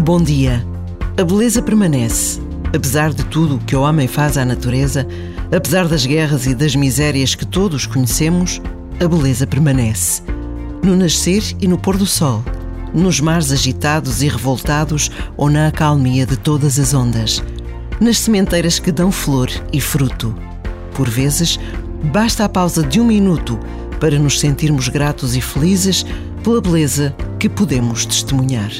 Bom dia. A beleza permanece. Apesar de tudo o que o homem faz à natureza, apesar das guerras e das misérias que todos conhecemos, a beleza permanece. No nascer e no pôr do sol, nos mares agitados e revoltados ou na acalmia de todas as ondas, nas sementeiras que dão flor e fruto. Por vezes, basta a pausa de um minuto para nos sentirmos gratos e felizes pela beleza que podemos testemunhar.